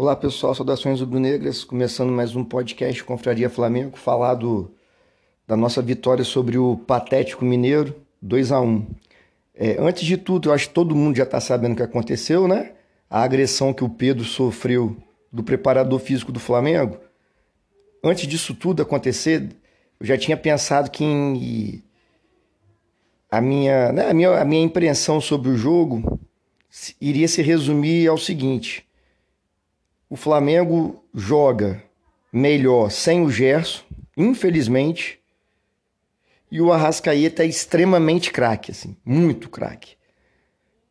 Olá pessoal, saudações rubro-negras, começando mais um podcast Confraria Flamengo, falar do, da nossa vitória sobre o Patético Mineiro, 2 a 1 é, Antes de tudo, eu acho que todo mundo já está sabendo o que aconteceu, né? A agressão que o Pedro sofreu do preparador físico do Flamengo. Antes disso tudo acontecer, eu já tinha pensado que em, a, minha, né, a, minha, a minha impressão sobre o jogo iria se resumir ao seguinte o Flamengo joga melhor sem o Gerson, infelizmente. E o Arrascaeta é extremamente craque, assim, muito craque.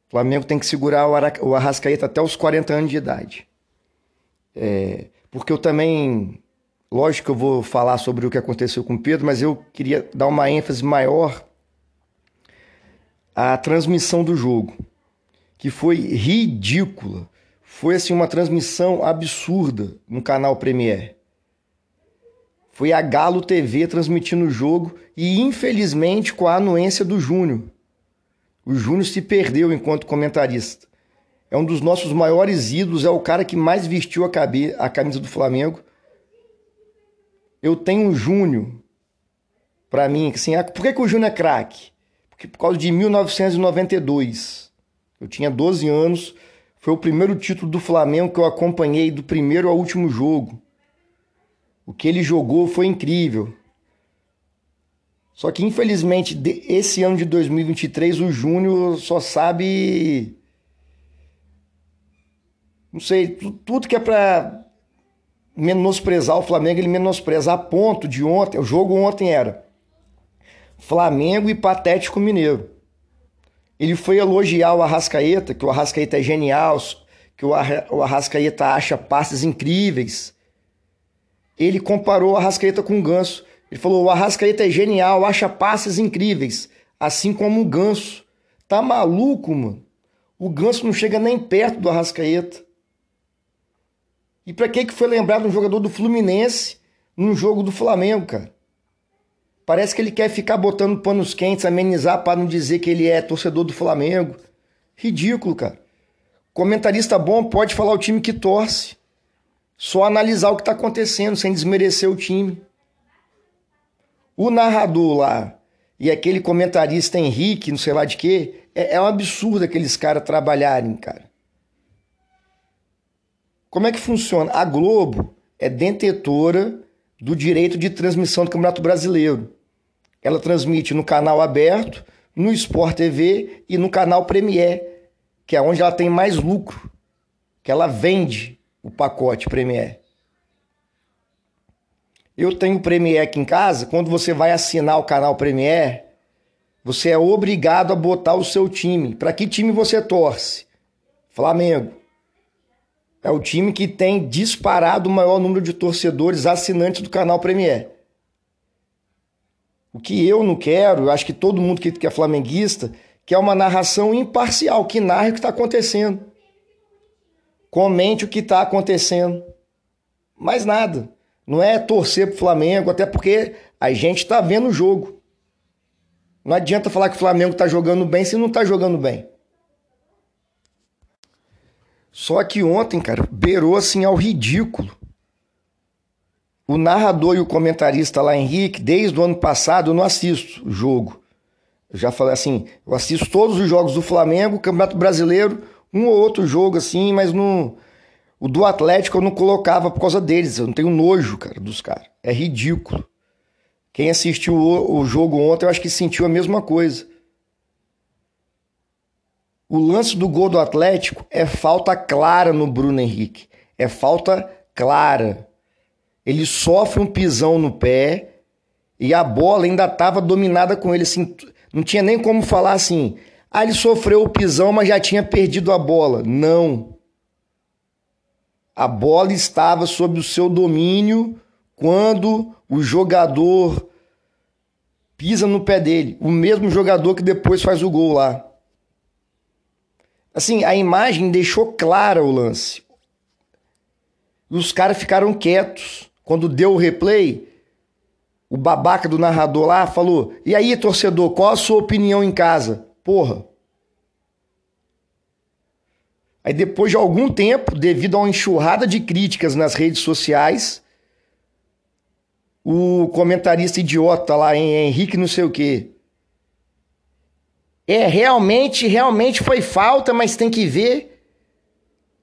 O Flamengo tem que segurar o Arrascaeta até os 40 anos de idade. É, porque eu também, lógico que eu vou falar sobre o que aconteceu com o Pedro, mas eu queria dar uma ênfase maior à transmissão do jogo, que foi ridícula. Foi assim uma transmissão absurda no canal Premier. Foi a Galo TV transmitindo o jogo e infelizmente com a anuência do Júnior. O Júnior se perdeu enquanto comentarista. É um dos nossos maiores ídolos, é o cara que mais vestiu a, camisa do Flamengo. Eu tenho o Júnior para mim, assim, por que, que o Júnior é craque? Porque por causa de 1992. Eu tinha 12 anos, foi o primeiro título do Flamengo que eu acompanhei do primeiro ao último jogo. O que ele jogou foi incrível. Só que infelizmente esse ano de 2023 o Júnior só sabe não sei, tudo que é para menosprezar o Flamengo, ele menospreza a ponto de ontem, o jogo ontem era Flamengo e Patético Mineiro. Ele foi elogiar o Arrascaeta, que o Arrascaeta é genial, que o Arrascaeta acha passes incríveis. Ele comparou o Arrascaeta com o Ganso. Ele falou: o Arrascaeta é genial, acha passes incríveis, assim como o Ganso. Tá maluco, mano? O Ganso não chega nem perto do Arrascaeta. E para que que foi lembrado um jogador do Fluminense num jogo do Flamengo, cara? Parece que ele quer ficar botando panos quentes, amenizar para não dizer que ele é torcedor do Flamengo. Ridículo, cara. Comentarista bom pode falar o time que torce. Só analisar o que está acontecendo, sem desmerecer o time. O narrador lá e aquele comentarista Henrique, não sei lá de quê, é, é um absurdo aqueles caras trabalharem, cara. Como é que funciona? A Globo é detentora do direito de transmissão do Campeonato Brasileiro. Ela transmite no canal aberto, no Sport TV e no canal Premier, que é onde ela tem mais lucro, que ela vende o pacote Premier. Eu tenho Premier aqui em casa, quando você vai assinar o canal Premier, você é obrigado a botar o seu time. Para que time você torce? Flamengo. É o time que tem disparado o maior número de torcedores assinantes do canal Premier. O que eu não quero, eu acho que todo mundo que, é flamenguista, quer uma narração imparcial, que narre o que está acontecendo. Comente o que está acontecendo. Mais nada. Não é torcer pro Flamengo, até porque a gente está vendo o jogo. Não adianta falar que o Flamengo está jogando bem se não está jogando bem. Só que ontem, cara, beirou assim ao ridículo o narrador e o comentarista lá, Henrique, desde o ano passado eu não assisto o jogo. Eu já falei assim, eu assisto todos os jogos do Flamengo, Campeonato Brasileiro, um ou outro jogo assim, mas no o do Atlético eu não colocava por causa deles. Eu não tenho nojo, cara, dos caras. É ridículo. Quem assistiu o, o jogo ontem, eu acho que sentiu a mesma coisa. O lance do gol do Atlético é falta clara no Bruno Henrique. É falta clara ele sofre um pisão no pé e a bola ainda estava dominada com ele. Assim, não tinha nem como falar assim. Ah, ele sofreu o pisão, mas já tinha perdido a bola. Não. A bola estava sob o seu domínio quando o jogador pisa no pé dele. O mesmo jogador que depois faz o gol lá. Assim, a imagem deixou clara o lance. E os caras ficaram quietos. Quando deu o replay, o babaca do narrador lá falou: E aí, torcedor, qual a sua opinião em casa? Porra. Aí depois de algum tempo, devido a uma enxurrada de críticas nas redes sociais, o comentarista idiota lá, Henrique não sei o quê. É, realmente, realmente foi falta, mas tem que ver.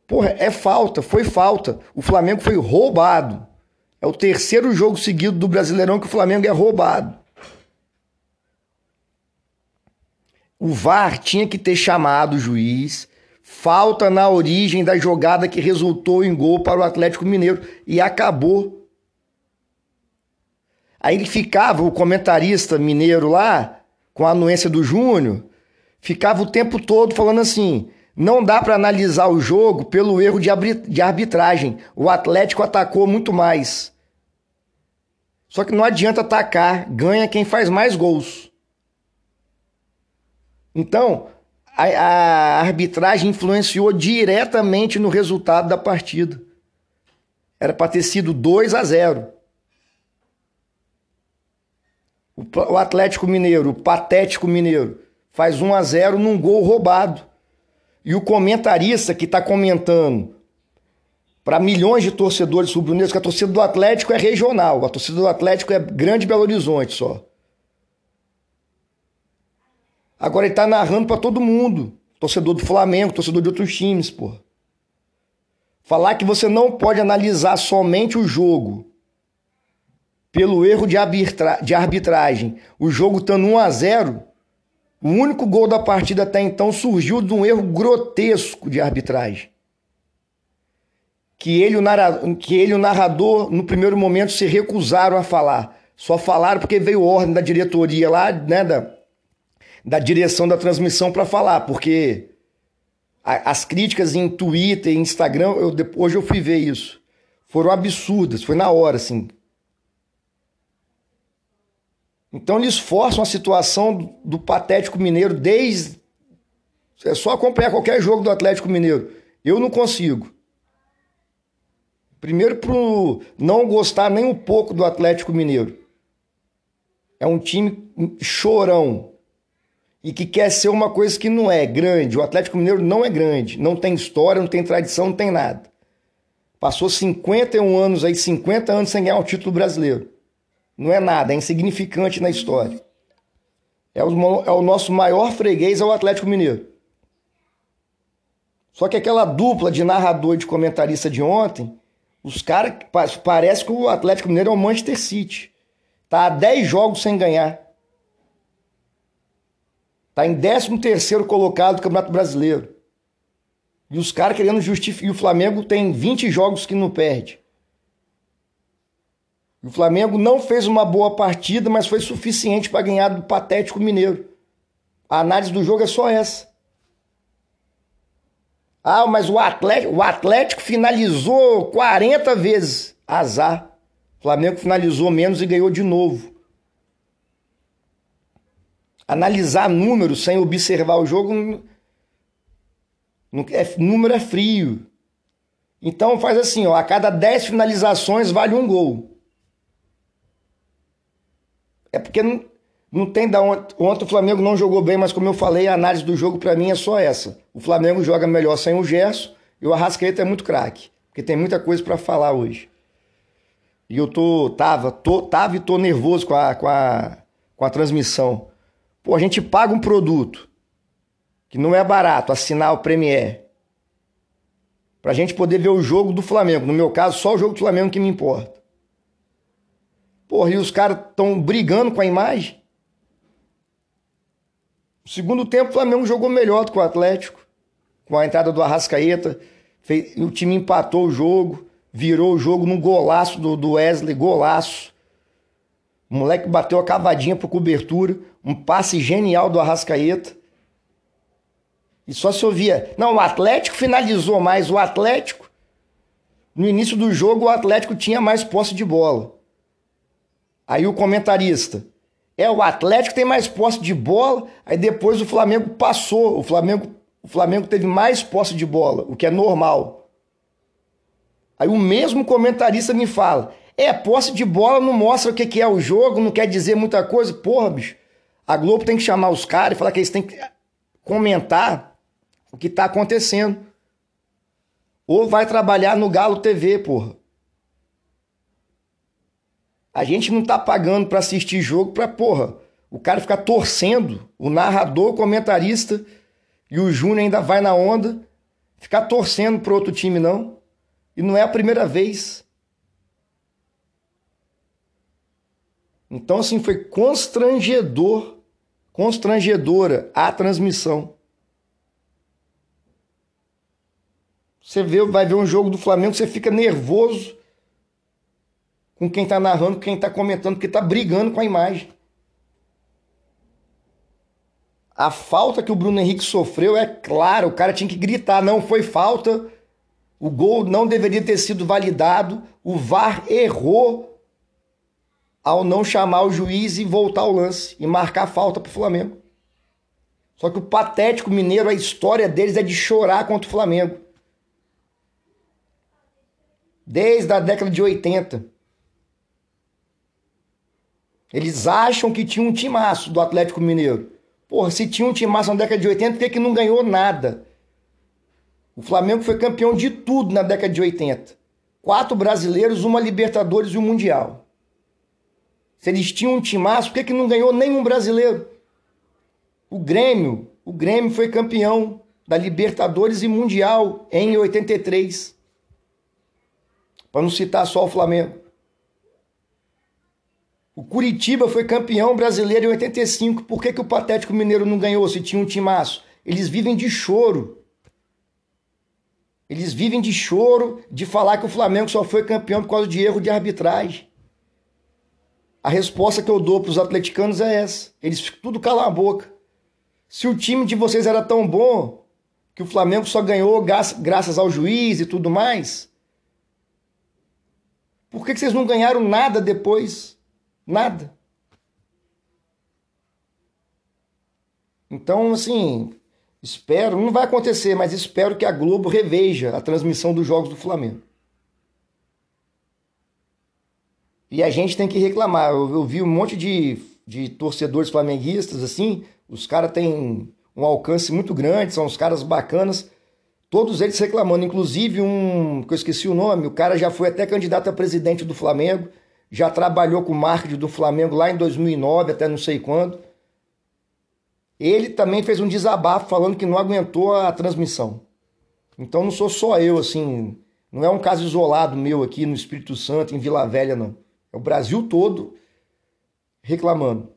Porra, é falta, foi falta. O Flamengo foi roubado. É o terceiro jogo seguido do Brasileirão que o Flamengo é roubado. O VAR tinha que ter chamado o juiz. Falta na origem da jogada que resultou em gol para o Atlético Mineiro e acabou. Aí ele ficava, o comentarista mineiro lá, com a anuência do Júnior, ficava o tempo todo falando assim: não dá para analisar o jogo pelo erro de arbitragem. O Atlético atacou muito mais. Só que não adianta atacar, ganha quem faz mais gols. Então, a, a arbitragem influenciou diretamente no resultado da partida. Era para ter sido 2 a 0. O Atlético Mineiro, o patético Mineiro, faz 1 a 0 num gol roubado. E o comentarista que está comentando para milhões de torcedores rubro-negros que a torcida do Atlético é regional, a torcida do Atlético é grande Belo Horizonte só. Agora ele está narrando para todo mundo, torcedor do Flamengo, torcedor de outros times, pô. Falar que você não pode analisar somente o jogo pelo erro de, arbitra de arbitragem, o jogo estando 1 a 0 o único gol da partida até então surgiu de um erro grotesco de arbitragem. Que ele, o que ele o narrador, no primeiro momento, se recusaram a falar. Só falaram porque veio ordem da diretoria lá, né, da, da direção da transmissão para falar, porque a, as críticas em Twitter, em Instagram, eu, hoje eu fui ver isso, foram absurdas, foi na hora, assim. Então eles forçam a situação do, do patético mineiro desde. É só acompanhar qualquer jogo do Atlético Mineiro. Eu não consigo. Primeiro, por não gostar nem um pouco do Atlético Mineiro. É um time chorão e que quer ser uma coisa que não é grande. O Atlético Mineiro não é grande, não tem história, não tem tradição, não tem nada. Passou 51 anos aí, 50 anos sem ganhar um título brasileiro. Não é nada, é insignificante na história. É o, é o nosso maior freguês, é o Atlético Mineiro. Só que aquela dupla de narrador e de comentarista de ontem, os caras, parece que o Atlético Mineiro é o Manchester City. Tá há 10 jogos sem ganhar. Tá em 13 terceiro colocado do Campeonato Brasileiro. E os caras querendo justificar. E o Flamengo tem 20 jogos que não perde. O Flamengo não fez uma boa partida, mas foi suficiente para ganhar do patético Mineiro. A análise do jogo é só essa. Ah, mas o Atlético, o Atlético finalizou 40 vezes. Azar. O Flamengo finalizou menos e ganhou de novo. Analisar números sem observar o jogo, não, é, número é frio. Então faz assim, ó, a cada 10 finalizações vale um gol. É porque não, não tem da ontem. Ontem o Flamengo não jogou bem, mas como eu falei, a análise do jogo para mim é só essa. O Flamengo joga melhor sem o Gerson e o Arrascaeta é muito craque. Porque tem muita coisa para falar hoje. E eu tô, tava, tô, tava e tô nervoso com a, com a, com a transmissão. Pô, a gente paga um produto que não é barato, assinar o Premier. Pra gente poder ver o jogo do Flamengo. No meu caso, só o jogo do Flamengo que me importa. Porra, e os caras estão brigando com a imagem. No segundo tempo, o Flamengo jogou melhor do que o Atlético. Com a entrada do Arrascaeta. Fez, o time empatou o jogo. Virou o jogo num golaço do, do Wesley, golaço. O moleque bateu a cavadinha por cobertura. Um passe genial do Arrascaeta. E só se ouvia. Não, o Atlético finalizou mais. O Atlético. No início do jogo, o Atlético tinha mais posse de bola. Aí o comentarista. É, o Atlético tem mais posse de bola, aí depois o Flamengo passou. O Flamengo, o Flamengo teve mais posse de bola, o que é normal. Aí o mesmo comentarista me fala: é, posse de bola não mostra o que é o jogo, não quer dizer muita coisa. Porra, bicho, a Globo tem que chamar os caras e falar que eles têm que comentar o que está acontecendo. ou vai trabalhar no Galo TV, porra. A gente não tá pagando para assistir jogo pra, porra, o cara ficar torcendo, o narrador, o comentarista e o Júnior ainda vai na onda, ficar torcendo pro outro time, não. E não é a primeira vez. Então, assim, foi constrangedor, constrangedora a transmissão. Você vê, vai ver um jogo do Flamengo, você fica nervoso com quem está narrando, quem está comentando, porque está brigando com a imagem. A falta que o Bruno Henrique sofreu é clara, o cara tinha que gritar, não foi falta, o gol não deveria ter sido validado, o VAR errou ao não chamar o juiz e voltar ao lance e marcar a falta para o Flamengo. Só que o patético mineiro, a história deles é de chorar contra o Flamengo desde a década de 80. Eles acham que tinha um timaço do Atlético Mineiro. Porra, se tinha um timaço na década de 80, por que, que não ganhou nada? O Flamengo foi campeão de tudo na década de 80. Quatro brasileiros, uma Libertadores e um Mundial. Se eles tinham um timaço, por que, que não ganhou nenhum brasileiro? O Grêmio, o Grêmio foi campeão da Libertadores e Mundial em 83 para não citar só o Flamengo. O Curitiba foi campeão brasileiro em 85. Por que, que o Patético Mineiro não ganhou se tinha um timaço? Eles vivem de choro. Eles vivem de choro de falar que o Flamengo só foi campeão por causa de erro de arbitragem. A resposta que eu dou para os atleticanos é essa. Eles ficam tudo calam a boca. Se o time de vocês era tão bom que o Flamengo só ganhou graças ao juiz e tudo mais, por que, vocês não ganharam nada depois? Nada. Então, assim, espero, não vai acontecer, mas espero que a Globo reveja a transmissão dos jogos do Flamengo. E a gente tem que reclamar. Eu, eu vi um monte de, de torcedores flamenguistas, assim, os caras têm um alcance muito grande, são os caras bacanas, Todos eles reclamando, inclusive um que eu esqueci o nome, o cara já foi até candidato a presidente do Flamengo, já trabalhou com o marketing do Flamengo lá em 2009, até não sei quando. Ele também fez um desabafo falando que não aguentou a transmissão. Então não sou só eu, assim, não é um caso isolado meu aqui no Espírito Santo, em Vila Velha, não. É o Brasil todo reclamando.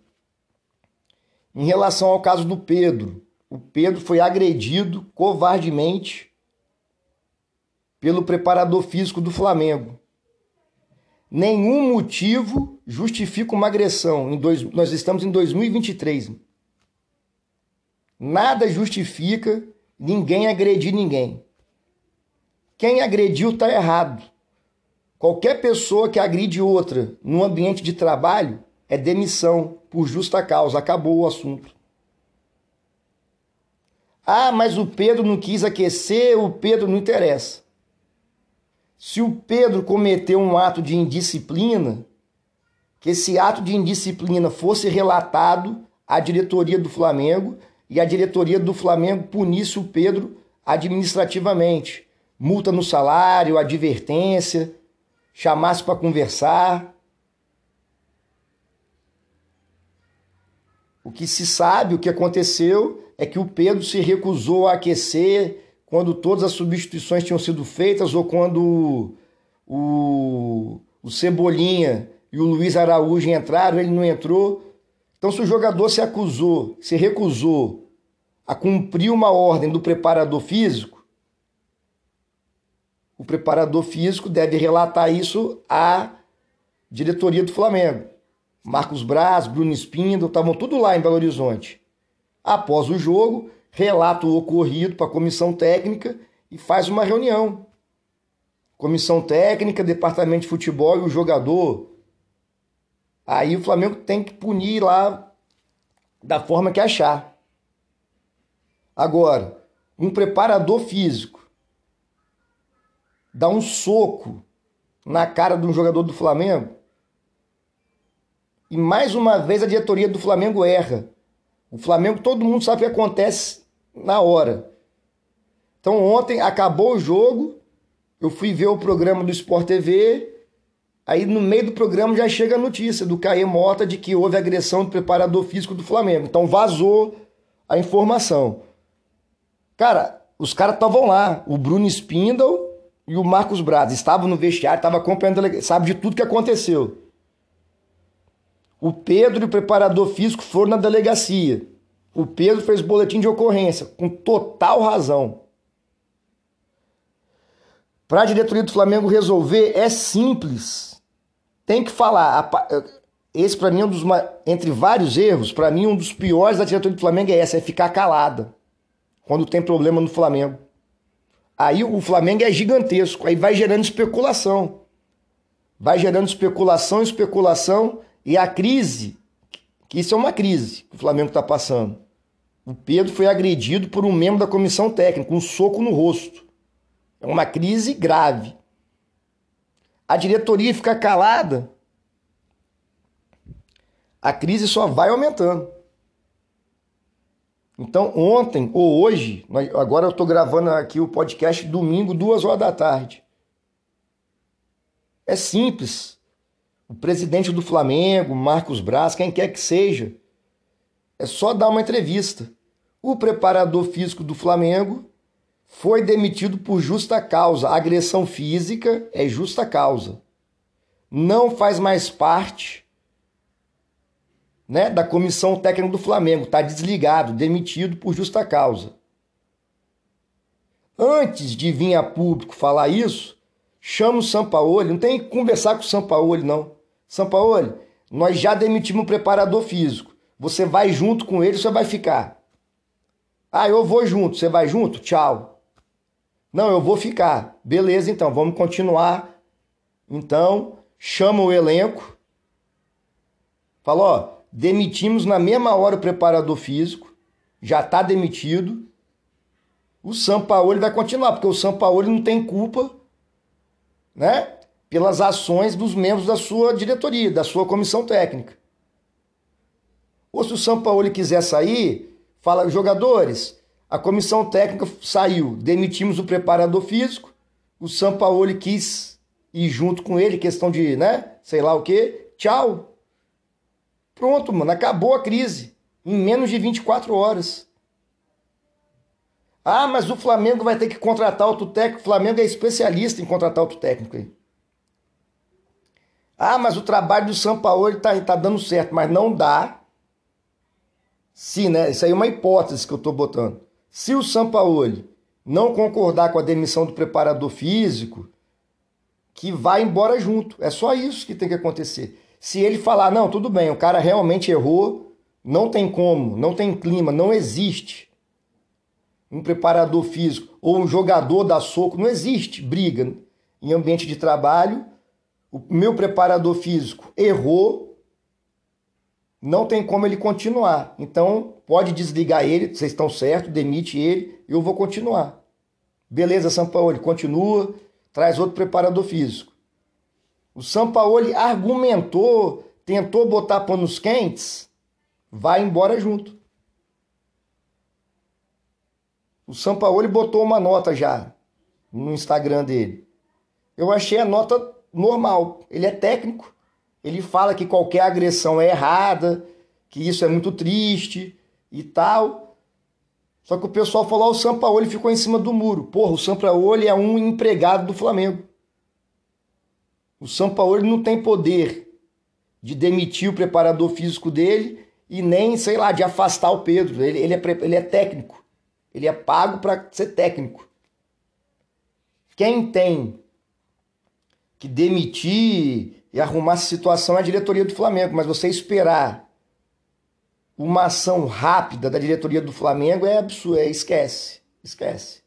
Em relação ao caso do Pedro, o Pedro foi agredido covardemente pelo preparador físico do Flamengo. Nenhum motivo justifica uma agressão. Em dois, nós estamos em 2023. Nada justifica ninguém agredir ninguém. Quem agrediu está errado. Qualquer pessoa que agride outra no ambiente de trabalho é demissão por justa causa. Acabou o assunto. Ah, mas o Pedro não quis aquecer, o Pedro não interessa. Se o Pedro cometeu um ato de indisciplina, que esse ato de indisciplina fosse relatado à diretoria do Flamengo e a diretoria do Flamengo punisse o Pedro administrativamente. Multa no salário, advertência, chamasse para conversar. O que se sabe, o que aconteceu, é que o Pedro se recusou a aquecer quando todas as substituições tinham sido feitas ou quando o, o Cebolinha e o Luiz Araújo entraram, ele não entrou. Então, se o jogador se acusou, se recusou a cumprir uma ordem do preparador físico, o preparador físico deve relatar isso à diretoria do Flamengo. Marcos Braz, Bruno Espindo, estavam tudo lá em Belo Horizonte. Após o jogo, relata o ocorrido para a comissão técnica e faz uma reunião. Comissão técnica, departamento de futebol e o jogador. Aí o Flamengo tem que punir lá da forma que achar. Agora, um preparador físico dá um soco na cara de um jogador do Flamengo e mais uma vez a diretoria do Flamengo erra. O Flamengo, todo mundo sabe o que acontece na hora. Então ontem acabou o jogo, Eu fui ver o programa do Sport TV, aí no meio do programa já chega a notícia do Caê Mota de que houve agressão do preparador físico do Flamengo. Então vazou a informação. Cara, os caras estavam lá, o Bruno Spindle e o Marcos Braz estavam no vestiário, estavam acompanhando, sabe de tudo que aconteceu. O Pedro e o preparador físico foram na delegacia. O Pedro fez boletim de ocorrência, com total razão. Para a diretoria do Flamengo resolver é simples. Tem que falar. Esse para mim é um dos entre vários erros, para mim um dos piores da diretoria do Flamengo é essa, é ficar calada quando tem problema no Flamengo. Aí o Flamengo é gigantesco, aí vai gerando especulação. Vai gerando especulação, especulação e a crise, que isso é uma crise que o Flamengo está passando. O Pedro foi agredido por um membro da comissão técnica, um soco no rosto. É uma crise grave. A diretoria fica calada, a crise só vai aumentando. Então, ontem ou hoje, agora eu estou gravando aqui o podcast domingo, duas horas da tarde. É simples. O presidente do Flamengo, Marcos Braz, quem quer que seja, é só dar uma entrevista. O preparador físico do Flamengo foi demitido por justa causa. A agressão física é justa causa. Não faz mais parte né, da comissão técnica do Flamengo. Está desligado, demitido por justa causa. Antes de vir a público falar isso, chama o Sampaoli. Não tem que conversar com o Sampaoli, não. Sampaoli, nós já demitimos um preparador físico. Você vai junto com ele, você vai ficar. Ah, eu vou junto. Você vai junto? Tchau. Não, eu vou ficar. Beleza, então, vamos continuar. Então, chama o elenco. Fala, ó, demitimos na mesma hora o preparador físico, já está demitido. O Sampaoli vai continuar, porque o Sampaoli não tem culpa, né? Pelas ações dos membros da sua diretoria, da sua comissão técnica. Ou se o Sampaoli quiser sair, fala, jogadores, a comissão técnica saiu, demitimos o preparador físico, o Sampaoli quis ir junto com ele, questão de, né, sei lá o quê, tchau. Pronto, mano, acabou a crise em menos de 24 horas. Ah, mas o Flamengo vai ter que contratar outro técnico. O Flamengo é especialista em contratar outro técnico. Aí. Ah, mas o trabalho do Sampaoli tá, tá dando certo, mas não dá. Sim, né? Isso aí é uma hipótese que eu tô botando. Se o Sampaoli não concordar com a demissão do preparador físico, que vai embora junto. É só isso que tem que acontecer. Se ele falar, não, tudo bem, o cara realmente errou, não tem como, não tem clima, não existe um preparador físico ou um jogador da soco, não existe briga em ambiente de trabalho. O meu preparador físico errou, não tem como ele continuar. Então, pode desligar ele, vocês estão certos, demite ele, eu vou continuar. Beleza, Sampaoli, continua, traz outro preparador físico. O Sampaoli argumentou, tentou botar panos quentes, vai embora junto. O Sampaoli botou uma nota já no Instagram dele. Eu achei a nota normal. Ele é técnico, ele fala que qualquer agressão é errada, que isso é muito triste e tal. Só que o pessoal falou: o Sampaoli ficou em cima do muro. Porra, o Sampaoli é um empregado do Flamengo. O Sampaoli não tem poder de demitir o preparador físico dele e nem, sei lá, de afastar o Pedro. Ele, ele, é, ele é técnico. Ele é pago para ser técnico. Quem tem que demitir e arrumar essa situação é a diretoria do Flamengo, mas você esperar uma ação rápida da diretoria do Flamengo é absurdo, é, esquece, esquece.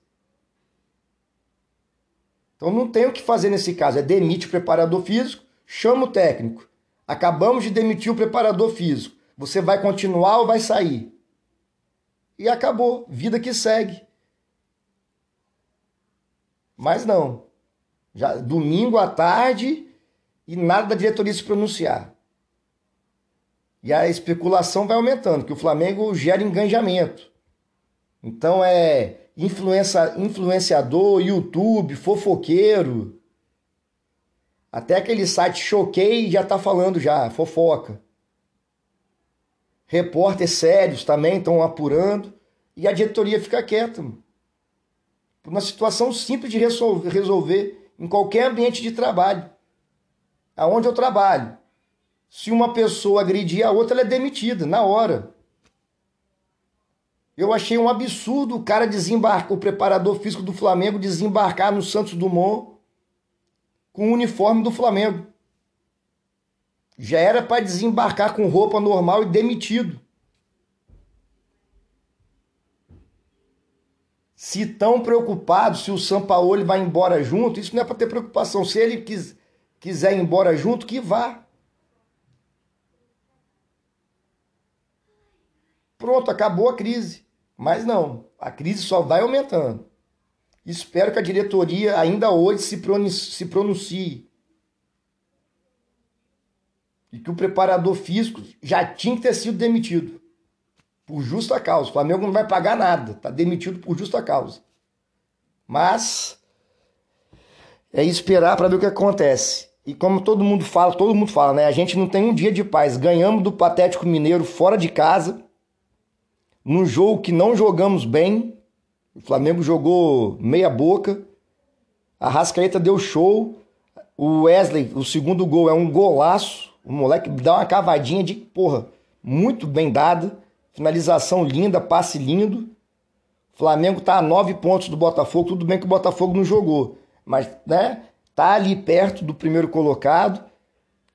Então não tem o que fazer nesse caso, é demite o preparador físico, chama o técnico. Acabamos de demitir o preparador físico. Você vai continuar ou vai sair? E acabou, vida que segue. Mas não. Já domingo à tarde, e nada da diretoria se pronunciar. E a especulação vai aumentando, que o Flamengo gera engajamento. Então é influencia, influenciador, YouTube, fofoqueiro. Até aquele site Choquei já tá falando já, fofoca. Repórteres sérios também estão apurando. E a diretoria fica quieta. Mano. Uma situação simples de resolver em qualquer ambiente de trabalho. Aonde eu trabalho. Se uma pessoa agredir a outra, ela é demitida na hora. Eu achei um absurdo o cara desembarcar, o preparador físico do Flamengo desembarcar no Santos Dumont com o uniforme do Flamengo. Já era para desembarcar com roupa normal e demitido. Se tão preocupado se o Sampaoli vai embora junto, isso não é para ter preocupação. Se ele quis, quiser ir embora junto, que vá. Pronto, acabou a crise. Mas não, a crise só vai aumentando. Espero que a diretoria ainda hoje se pronuncie. E que o preparador físico já tinha que ter sido demitido. Por justa causa. O Flamengo não vai pagar nada. Está demitido por justa causa. Mas é esperar para ver o que acontece. E como todo mundo fala, todo mundo fala, né? A gente não tem um dia de paz. Ganhamos do Patético Mineiro fora de casa num jogo que não jogamos bem. O Flamengo jogou meia boca. A Rascaeta deu show. O Wesley, o segundo gol é um golaço. O moleque dá uma cavadinha de porra, muito bem dada. Finalização linda, passe lindo. O Flamengo tá a nove pontos do Botafogo. Tudo bem que o Botafogo não jogou, mas né, tá ali perto do primeiro colocado.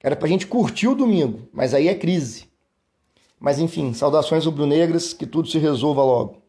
Era pra gente curtir o domingo, mas aí é crise. Mas enfim, saudações rubro-negras, que tudo se resolva logo.